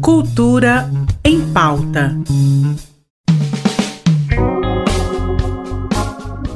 Cultura em pauta.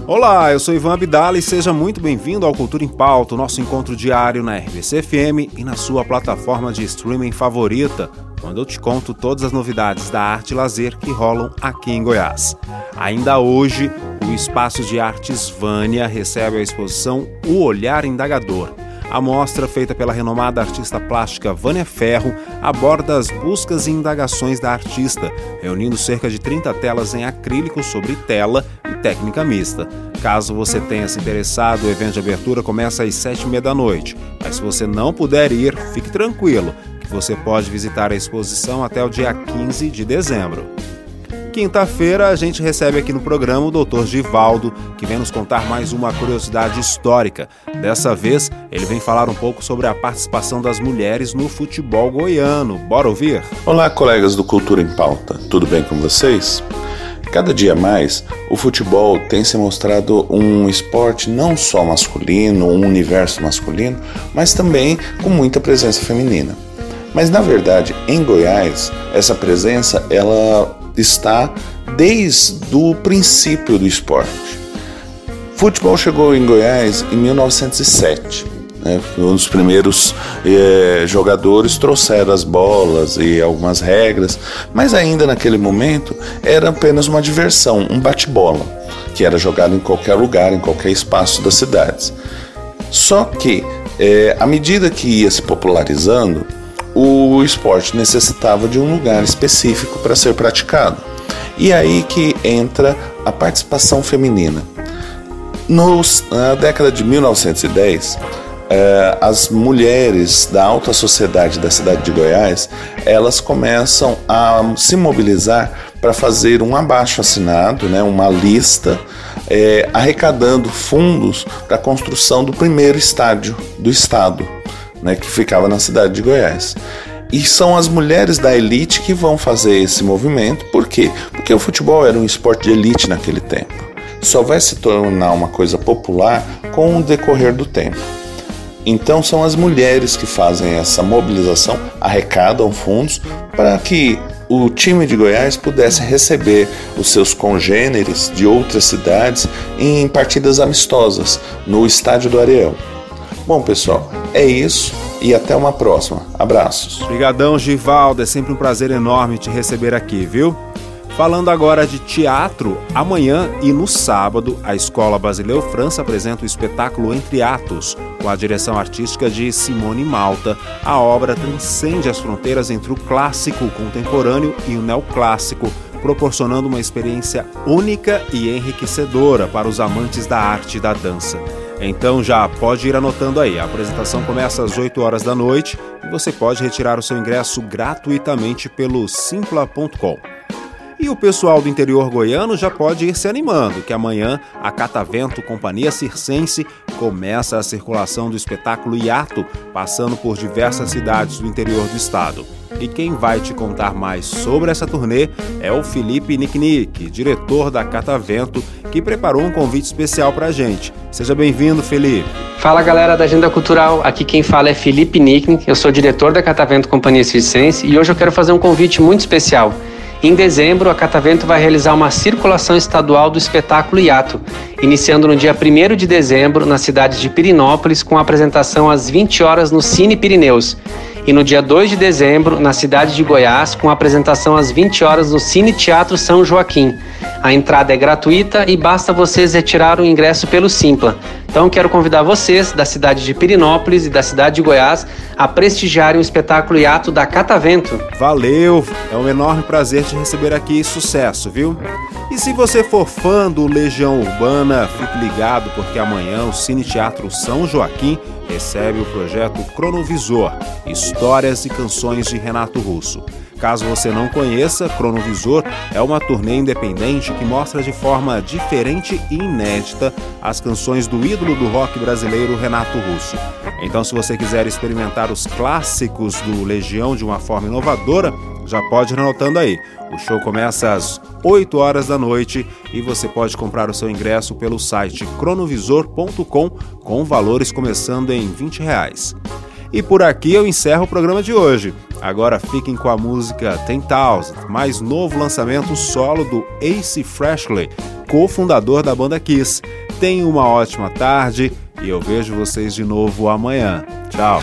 Olá, eu sou Ivan Abdala e seja muito bem-vindo ao Cultura em Pauta, nosso encontro diário na RBC FM e na sua plataforma de streaming favorita, quando eu te conto todas as novidades da arte e lazer que rolam aqui em Goiás. Ainda hoje, o Espaço de Artes Vânia recebe a exposição O Olhar Indagador a mostra, feita pela renomada artista plástica Vânia Ferro, aborda as buscas e indagações da artista, reunindo cerca de 30 telas em acrílico sobre tela e técnica mista. Caso você tenha se interessado, o evento de abertura começa às 7h30 da noite. Mas se você não puder ir, fique tranquilo, você pode visitar a exposição até o dia 15 de dezembro. Quinta-feira a gente recebe aqui no programa o Dr. Givaldo, que vem nos contar mais uma curiosidade histórica. Dessa vez, ele vem falar um pouco sobre a participação das mulheres no futebol goiano. Bora ouvir? Olá, colegas do Cultura em Pauta. Tudo bem com vocês? Cada dia mais, o futebol tem se mostrado um esporte não só masculino, um universo masculino, mas também com muita presença feminina. Mas na verdade, em Goiás, essa presença ela está desde o princípio do esporte. Futebol chegou em Goiás em 1907. Né? Os primeiros eh, jogadores trouxeram as bolas e algumas regras, mas ainda naquele momento era apenas uma diversão, um bate-bola, que era jogado em qualquer lugar, em qualquer espaço das cidades. Só que, eh, à medida que ia se popularizando, o esporte necessitava de um lugar específico para ser praticado. E aí que entra a participação feminina. Nos, na década de 1910, eh, as mulheres da alta sociedade da cidade de Goiás, elas começam a se mobilizar para fazer um abaixo assinado, né, uma lista, eh, arrecadando fundos para a construção do primeiro estádio do estado, né, que ficava na cidade de Goiás. E são as mulheres da elite que vão fazer esse movimento. Por quê? Porque o futebol era um esporte de elite naquele tempo. Só vai se tornar uma coisa popular com o decorrer do tempo. Então são as mulheres que fazem essa mobilização, arrecadam fundos para que o time de Goiás pudesse receber os seus congêneres de outras cidades em partidas amistosas no estádio do Areão. Bom, pessoal, é isso e até uma próxima. Abraços. Obrigadão, Givaldo. É sempre um prazer enorme te receber aqui, viu? Falando agora de teatro, amanhã e no sábado, a Escola Basileu França apresenta o espetáculo Entre Atos, com a direção artística de Simone Malta. A obra transcende as fronteiras entre o clássico, contemporâneo e o neoclássico, proporcionando uma experiência única e enriquecedora para os amantes da arte e da dança. Então já pode ir anotando aí. A apresentação começa às 8 horas da noite e você pode retirar o seu ingresso gratuitamente pelo simpla.com. E o pessoal do interior goiano já pode ir se animando, que amanhã a Catavento Companhia Circense começa a circulação do espetáculo Iato, passando por diversas cidades do interior do estado. E quem vai te contar mais sobre essa turnê é o Felipe Nicknick, diretor da Catavento, que preparou um convite especial para a gente. Seja bem-vindo, Felipe. Fala galera da Agenda Cultural, aqui quem fala é Felipe Nicknick, eu sou diretor da Catavento Companhia Circense e hoje eu quero fazer um convite muito especial. Em dezembro, a Catavento vai realizar uma circulação estadual do espetáculo Iato, iniciando no dia 1 de dezembro na cidade de Pirinópolis, com a apresentação às 20 horas no Cine Pirineus, e no dia 2 de dezembro na cidade de Goiás, com a apresentação às 20 horas no Cine Teatro São Joaquim. A entrada é gratuita e basta vocês retirar o ingresso pelo Simpla. Então quero convidar vocês da cidade de Pirinópolis e da cidade de Goiás a prestigiarem o espetáculo Iato da Catavento. Valeu! É um enorme prazer te receber aqui sucesso, viu? E se você for fã do Legião Urbana, fique ligado porque amanhã o Cine Teatro São Joaquim recebe o projeto Cronovisor Histórias e Canções de Renato Russo. Caso você não conheça, Cronovisor é uma turnê independente que mostra de forma diferente e inédita as canções do ídolo do rock brasileiro Renato Russo. Então, se você quiser experimentar os clássicos do Legião de uma forma inovadora, já pode ir anotando aí. O show começa às 8 horas da noite e você pode comprar o seu ingresso pelo site cronovisor.com com valores começando em 20 reais. E por aqui eu encerro o programa de hoje. Agora fiquem com a música Ten Thousand, mais novo lançamento solo do Ace Freshley, cofundador da banda Kiss. Tenham uma ótima tarde e eu vejo vocês de novo amanhã. Tchau.